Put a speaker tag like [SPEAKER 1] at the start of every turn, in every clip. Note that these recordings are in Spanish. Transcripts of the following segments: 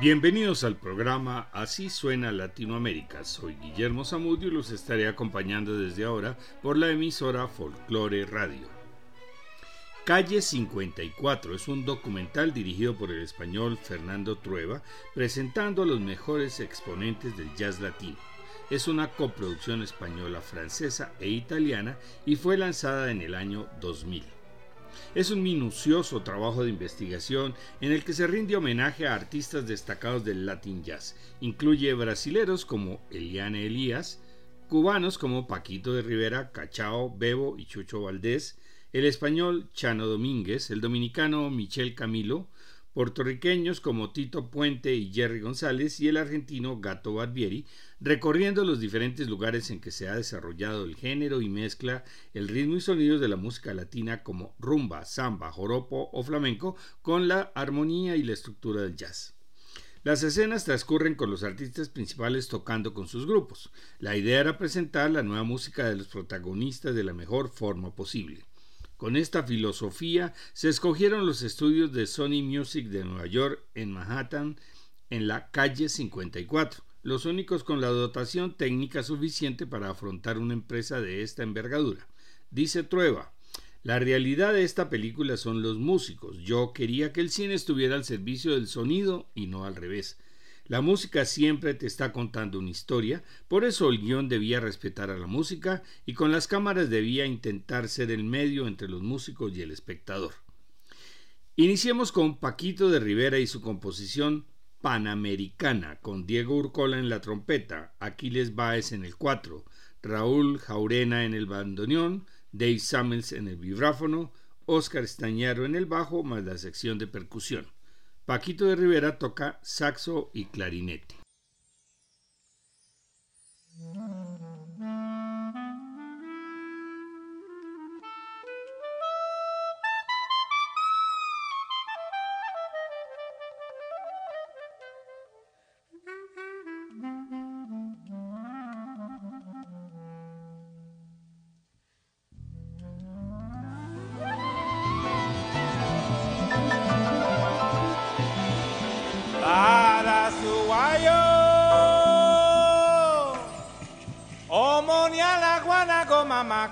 [SPEAKER 1] Bienvenidos al programa Así suena Latinoamérica. Soy Guillermo Zamudio y los estaré acompañando desde ahora por la emisora Folklore Radio. Calle 54 es un documental dirigido por el español Fernando Trueba presentando a los mejores exponentes del jazz latino. Es una coproducción española, francesa e italiana y fue lanzada en el año 2000. Es un minucioso trabajo de investigación en el que se rinde homenaje a artistas destacados del Latin Jazz. Incluye brasileros como Eliane Elías, cubanos como Paquito de Rivera, Cachao, Bebo y Chucho Valdés, el español Chano Domínguez, el dominicano Michel Camilo, puertorriqueños como Tito Puente y Jerry González y el argentino Gato Barbieri, recorriendo los diferentes lugares en que se ha desarrollado el género y mezcla el ritmo y sonidos de la música latina como rumba, samba, joropo o flamenco con la armonía y la estructura del jazz. Las escenas transcurren con los artistas principales tocando con sus grupos. La idea era presentar la nueva música de los protagonistas de la mejor forma posible. Con esta filosofía se escogieron los estudios de Sony Music de Nueva York en Manhattan, en la calle 54, los únicos con la dotación técnica suficiente para afrontar una empresa de esta envergadura. Dice Trueba, la realidad de esta película son los músicos. Yo quería que el cine estuviera al servicio del sonido y no al revés. La música siempre te está contando una historia, por eso el guion debía respetar a la música y con las cámaras debía intentar ser el medio entre los músicos y el espectador. Iniciemos con Paquito de Rivera y su composición Panamericana, con Diego Urcola en la trompeta, Aquiles Báez en el cuatro, Raúl Jaurena en el bandoneón, Dave Samuels en el vibráfono, Oscar Estañaro en el bajo, más la sección de percusión. Paquito de Rivera toca saxo y clarinete.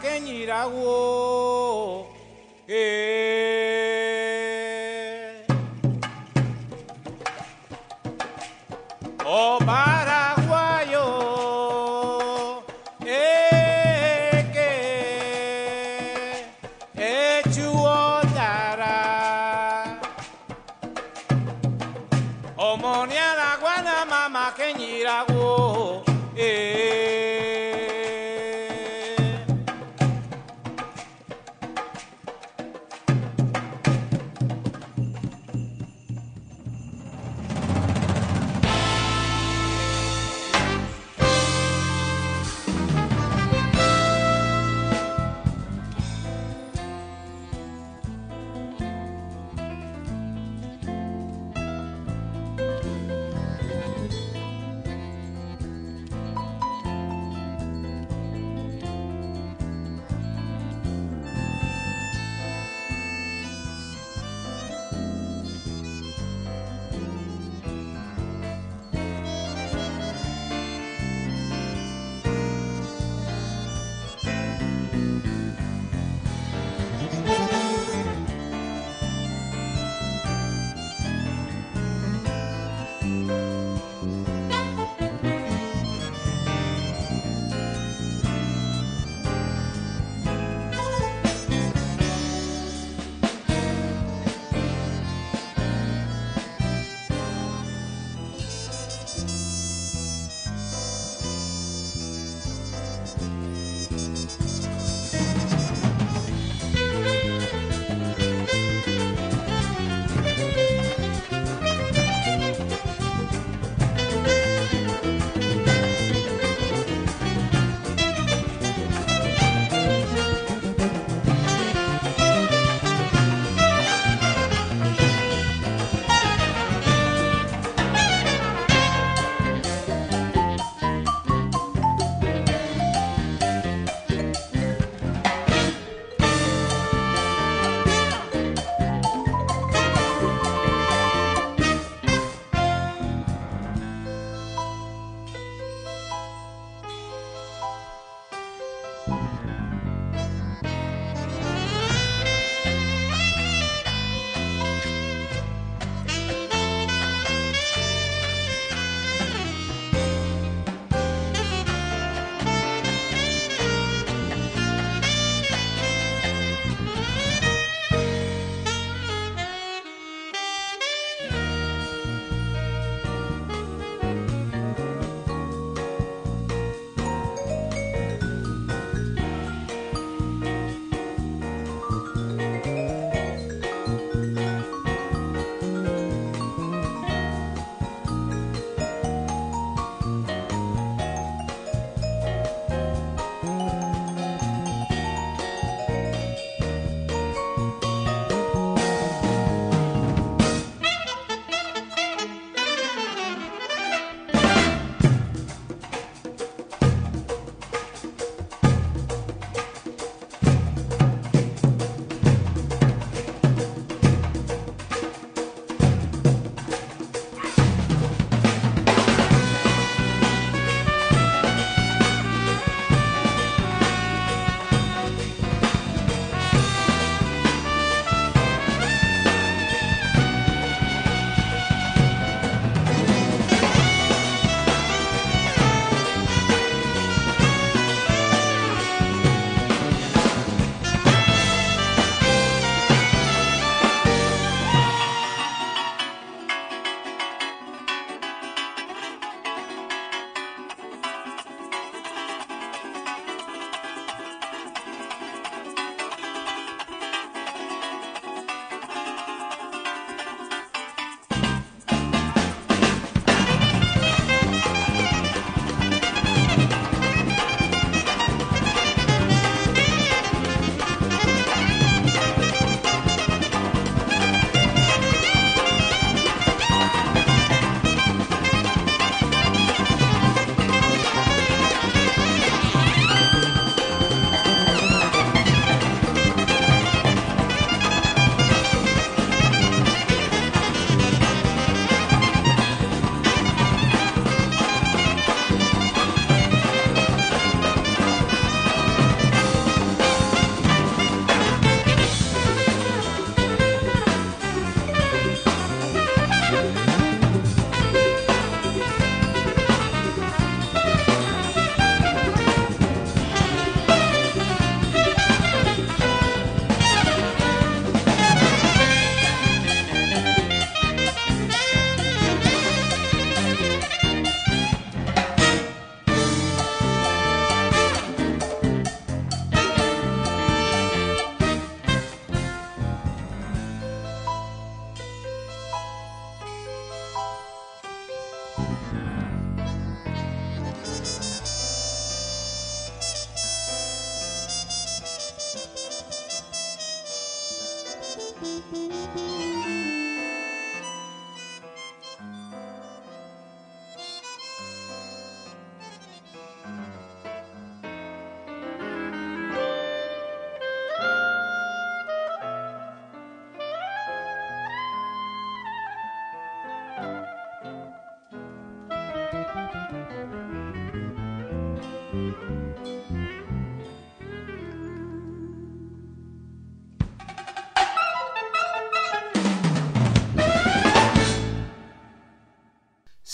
[SPEAKER 2] kenyi ra wo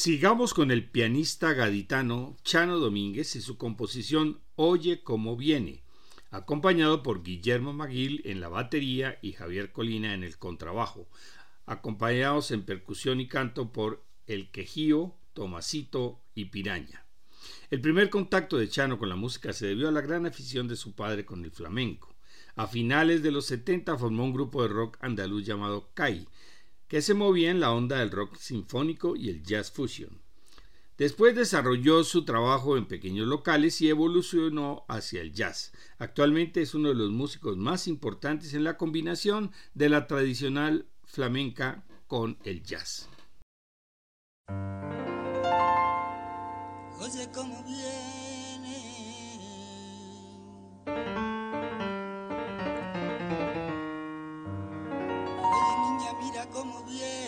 [SPEAKER 1] Sigamos con el pianista gaditano Chano Domínguez y su composición Oye cómo viene, acompañado por Guillermo Maguil en la batería y Javier Colina en el contrabajo, acompañados en percusión y canto por El Quejío, Tomasito y Piraña. El primer contacto de Chano con la música se debió a la gran afición de su padre con el flamenco. A finales de los 70 formó un grupo de rock andaluz llamado CAI, que se movía en la onda del rock sinfónico y el jazz fusion. Después desarrolló su trabajo en pequeños locales y evolucionó hacia el jazz. Actualmente es uno de los músicos más importantes en la combinación de la tradicional flamenca con el jazz.
[SPEAKER 3] Oye, cómo viene. Niña, mira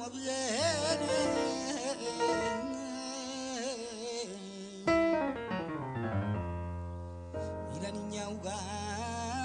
[SPEAKER 3] நமது Iraninya uganto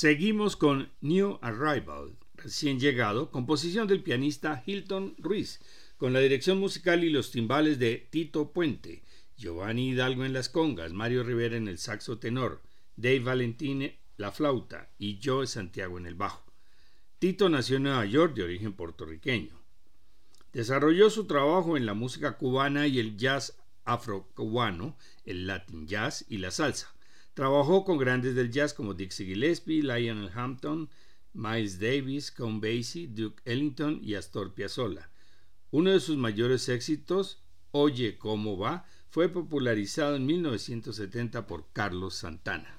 [SPEAKER 1] Seguimos con New Arrival, recién llegado, composición del pianista Hilton Ruiz, con la dirección musical y los timbales de Tito Puente, Giovanni Hidalgo en las congas, Mario Rivera en el saxo tenor, Dave Valentine la flauta y Joe Santiago en el bajo. Tito nació en Nueva York de origen puertorriqueño. Desarrolló su trabajo en la música cubana y el jazz afrocubano, el latin jazz y la salsa. Trabajó con grandes del jazz como Dixie Gillespie, Lionel Hampton, Miles Davis, Count Basie, Duke Ellington y Astor Piazzolla. Uno de sus mayores éxitos, Oye cómo va, fue popularizado en 1970 por Carlos Santana.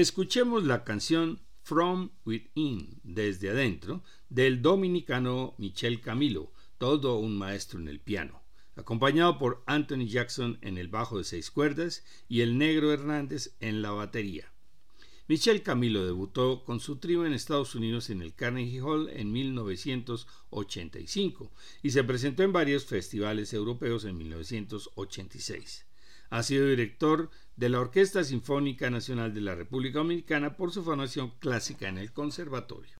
[SPEAKER 1] Escuchemos la canción From Within, desde adentro, del dominicano Michel Camilo, todo un maestro en el piano, acompañado por Anthony Jackson en el bajo de seis cuerdas y el negro Hernández en la batería. Michel Camilo debutó con su trío en Estados Unidos en el Carnegie Hall en 1985 y se presentó en varios festivales europeos en 1986. Ha sido director de la Orquesta Sinfónica Nacional de la República Dominicana por su formación clásica en el conservatorio.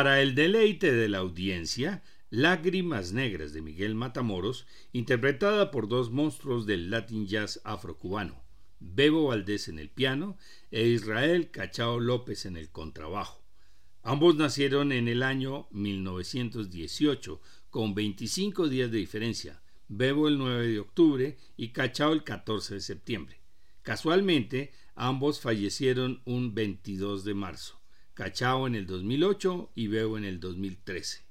[SPEAKER 1] Para el deleite de la audiencia, Lágrimas Negras de Miguel Matamoros, interpretada por dos monstruos del Latin Jazz afrocubano, Bebo Valdés en el piano e Israel Cachao López en el contrabajo. Ambos nacieron en el año 1918, con 25 días de diferencia, Bebo el 9 de octubre y Cachao el 14 de septiembre. Casualmente, ambos fallecieron un 22 de marzo. Cachao en el 2008 y Veo en el 2013.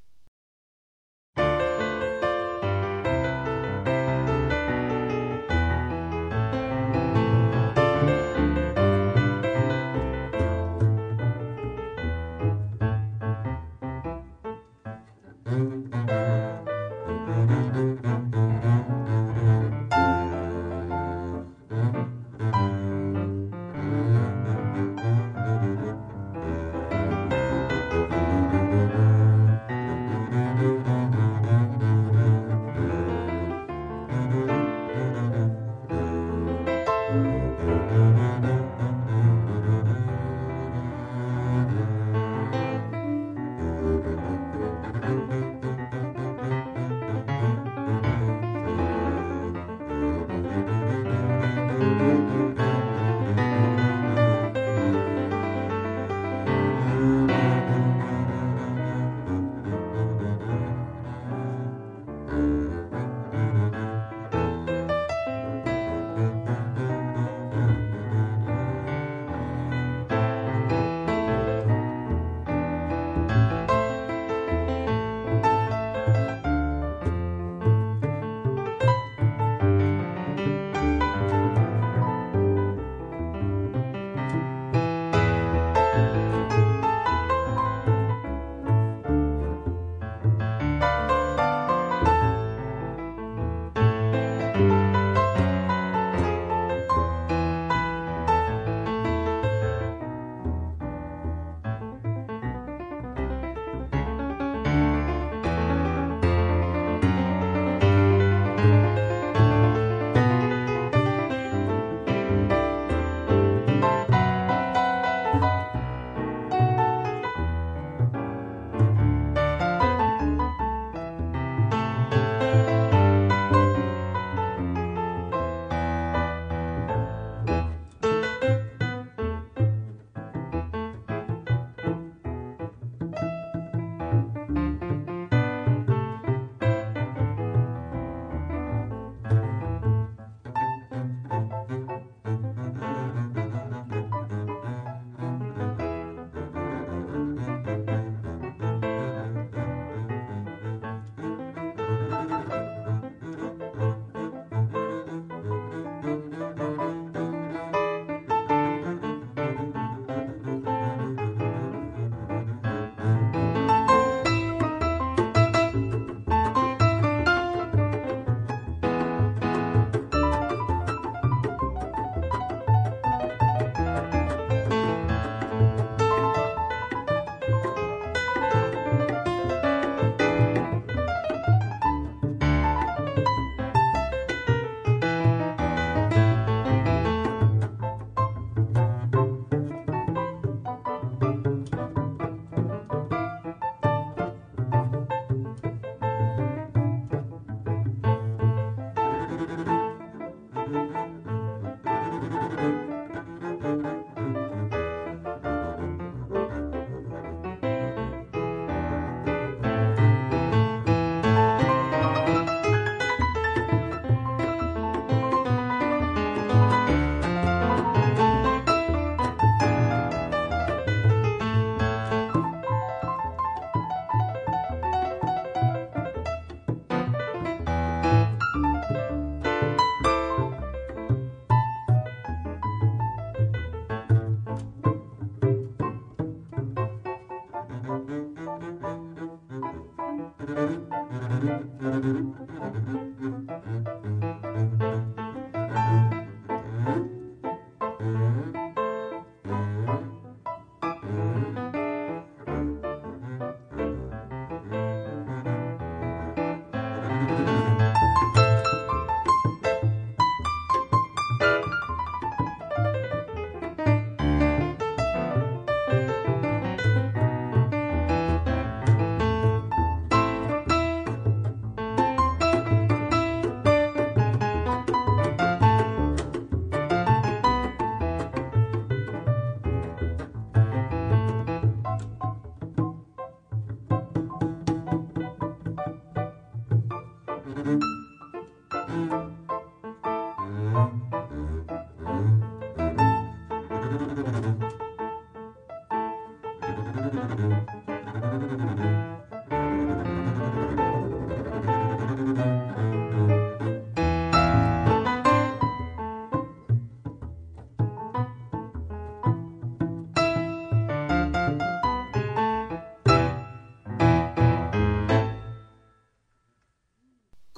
[SPEAKER 1] Mm-hmm.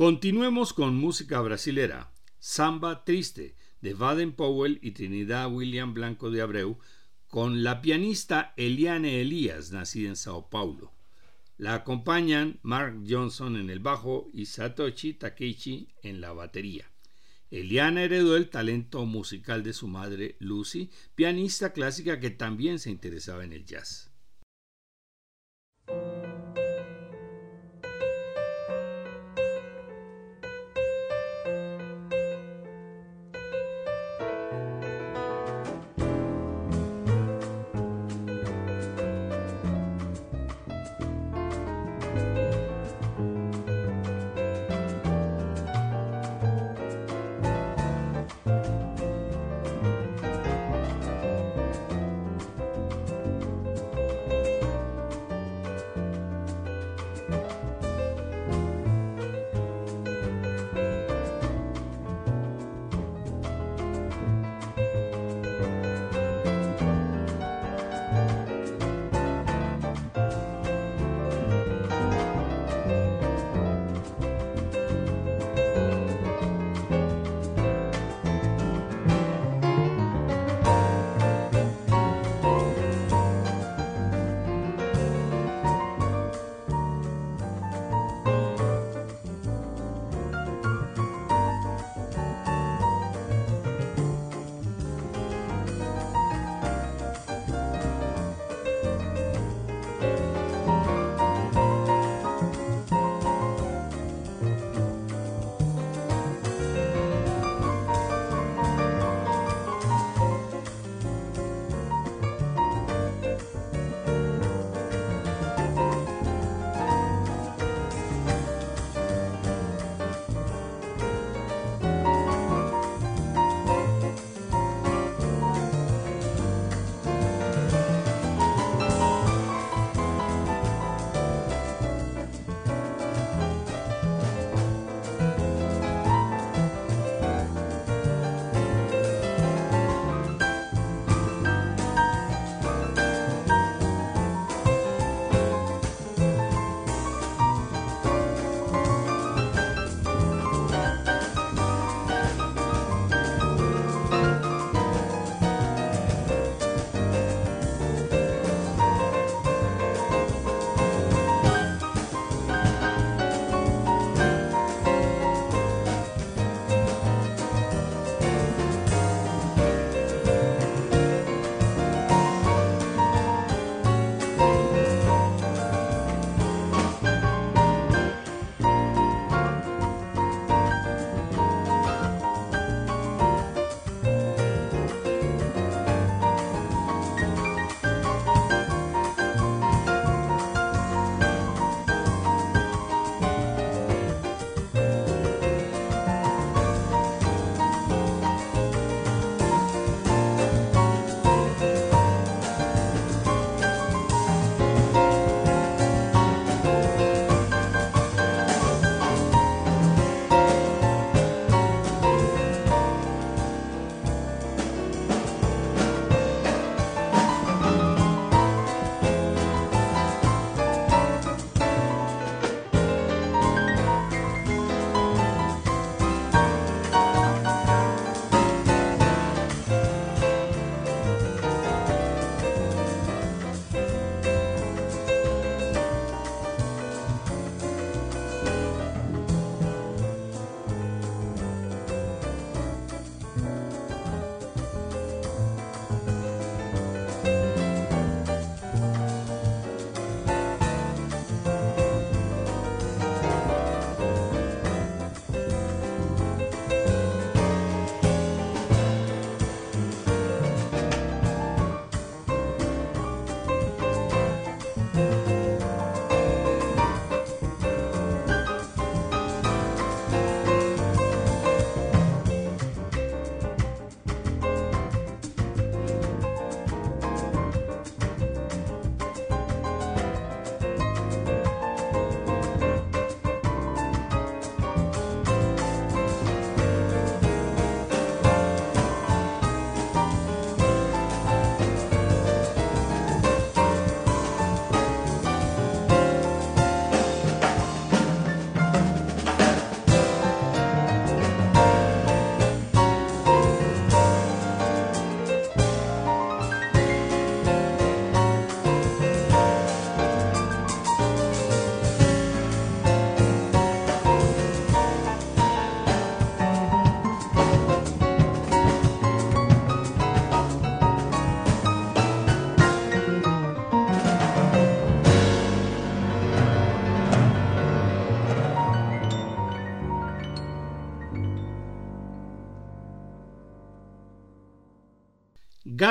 [SPEAKER 1] Continuemos con música brasilera. Samba Triste, de Baden Powell y Trinidad William Blanco de Abreu, con la pianista Eliane Elías, nacida en Sao Paulo. La acompañan Mark Johnson en el bajo y Satoshi Takeichi en la batería. Eliana heredó el talento musical de su madre Lucy, pianista clásica que también se interesaba en el jazz.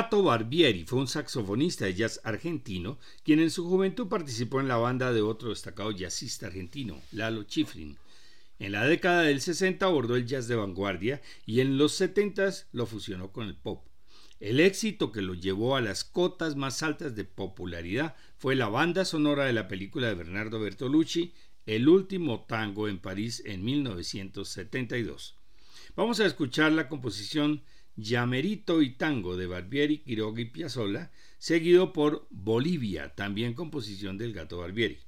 [SPEAKER 1] Gato Barbieri fue un saxofonista de jazz argentino, quien en su juventud participó en la banda de otro destacado jazzista argentino, Lalo Schifrin. En la década del 60 abordó el jazz de vanguardia y en los 70 lo fusionó con el pop. El éxito que lo llevó a las cotas más altas de popularidad fue la banda sonora de la película de Bernardo Bertolucci, El último tango en París en 1972. Vamos a escuchar la composición Llamerito y Tango de Barbieri, Quiroga y Piazzolla, seguido por Bolivia, también composición del gato Barbieri.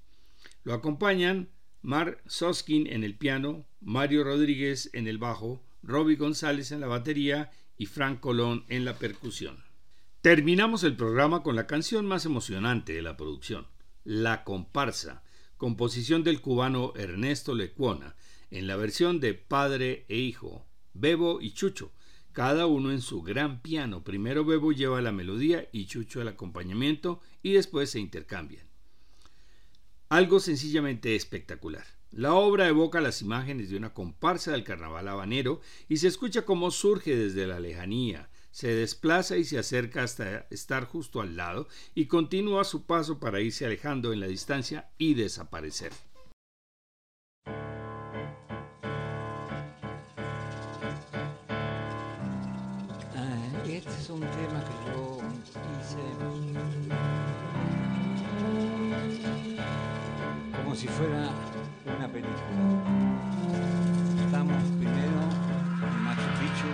[SPEAKER 1] Lo acompañan Mar Soskin en el piano, Mario Rodríguez en el bajo, Robbie González en la batería y Frank Colón en la percusión. Terminamos el programa con la canción más emocionante de la producción, La Comparsa, composición del cubano Ernesto Lecuona, en la versión de padre e hijo, Bebo y Chucho, cada uno en su gran piano. Primero Bebo lleva la melodía y Chucho el acompañamiento y después se intercambian. Algo sencillamente espectacular. La obra evoca las imágenes de una comparsa del carnaval habanero y se escucha cómo surge desde la lejanía, se desplaza y se acerca hasta estar justo al lado y continúa su paso para irse alejando en la distancia y desaparecer.
[SPEAKER 4] Un tema que yo hice como si fuera una película. Estamos primero en Machu Picchu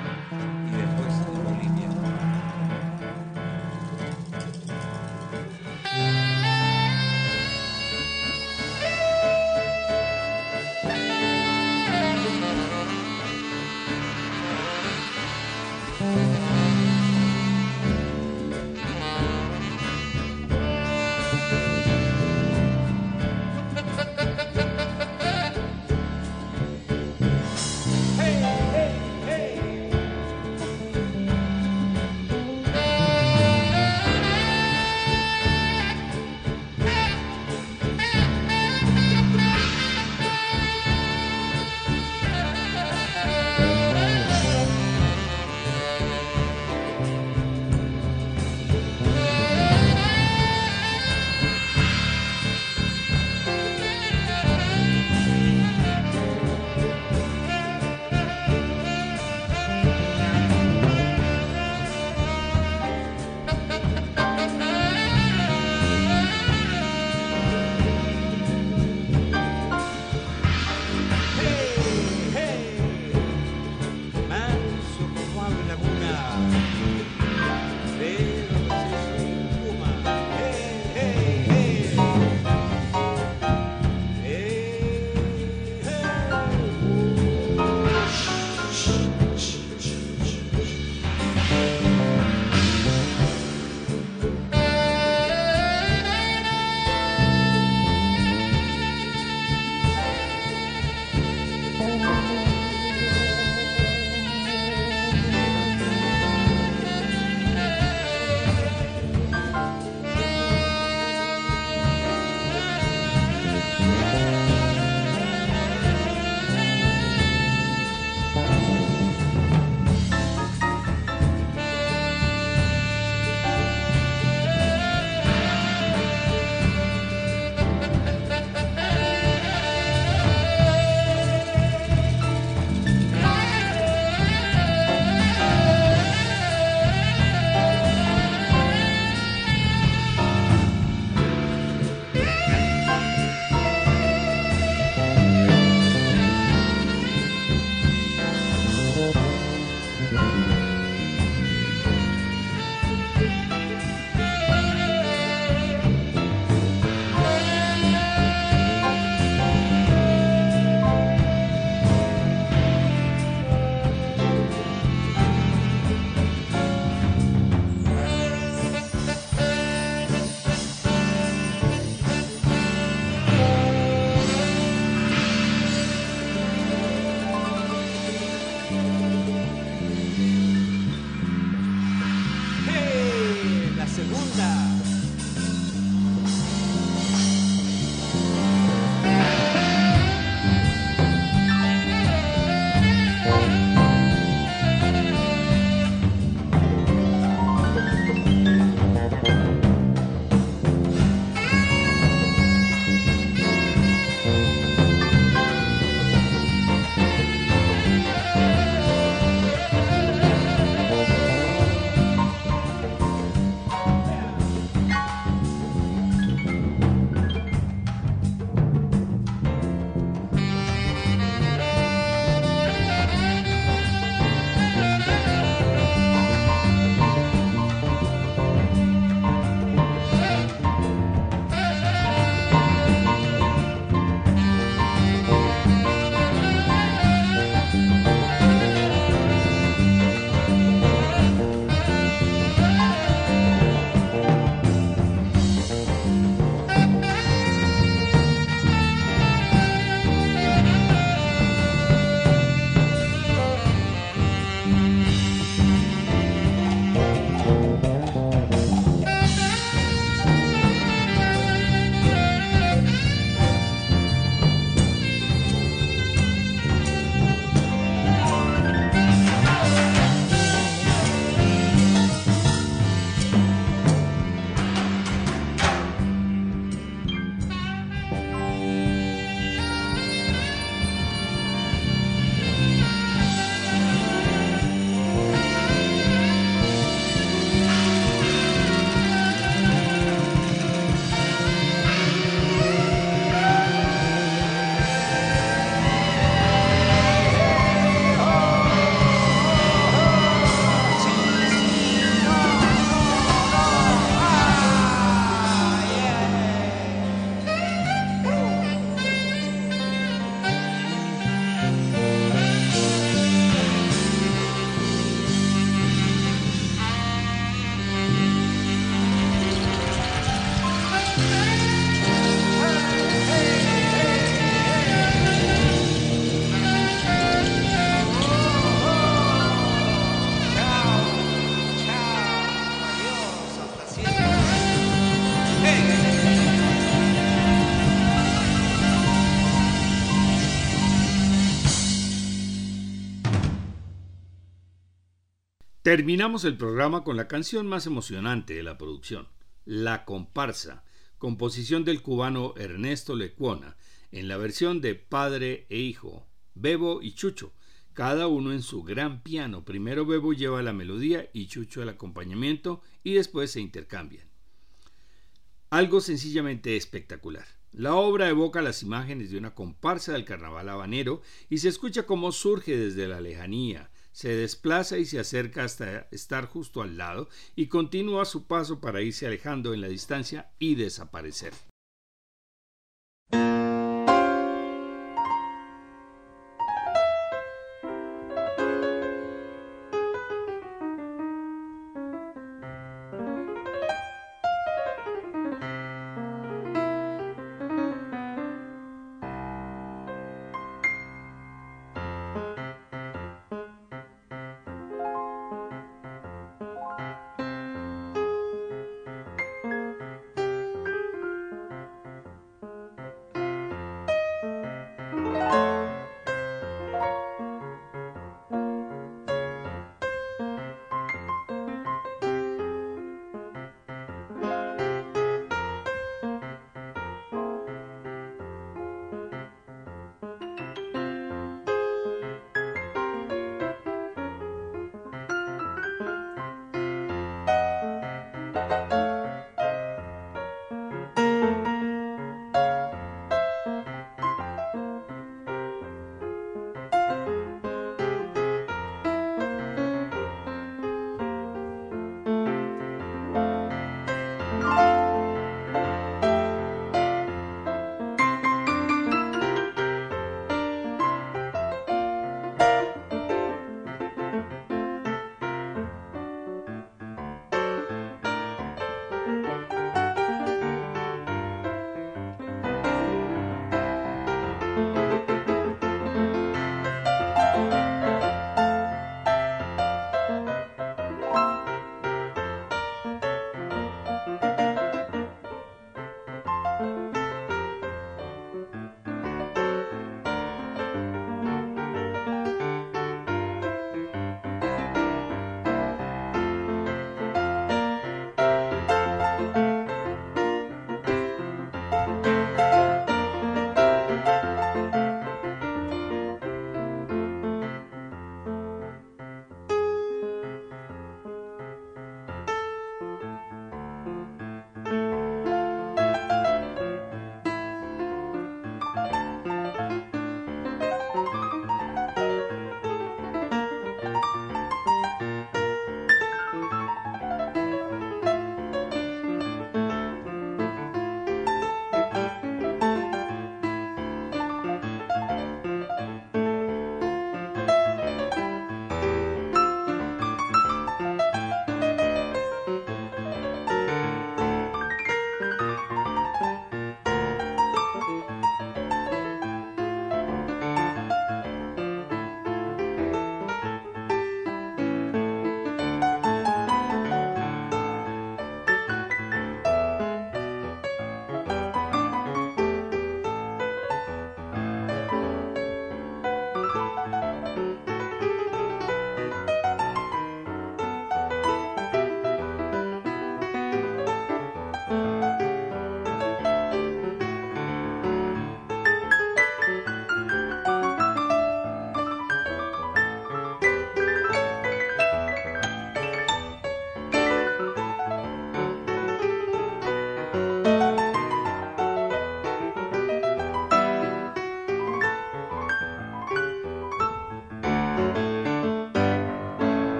[SPEAKER 1] Terminamos el programa con la canción más emocionante de la producción, La Comparsa, composición del cubano Ernesto Lecuona, en la versión de padre e hijo, Bebo y Chucho, cada uno en su gran piano. Primero Bebo lleva la melodía y Chucho el acompañamiento y después se intercambian. Algo sencillamente espectacular. La obra evoca las imágenes de una comparsa del carnaval habanero y se escucha cómo surge desde la lejanía, se desplaza y se acerca hasta estar justo al lado y continúa su paso para irse alejando en la distancia y desaparecer.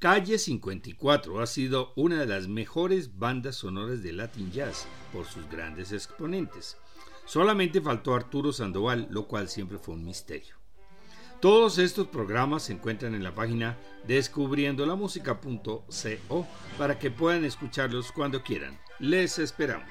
[SPEAKER 1] Calle 54 ha sido una de las mejores bandas sonoras de Latin Jazz por sus grandes exponentes. Solamente faltó Arturo Sandoval, lo cual siempre fue un misterio. Todos estos programas se encuentran en la página descubriendolamusica.co para que puedan escucharlos cuando quieran. Les esperamos.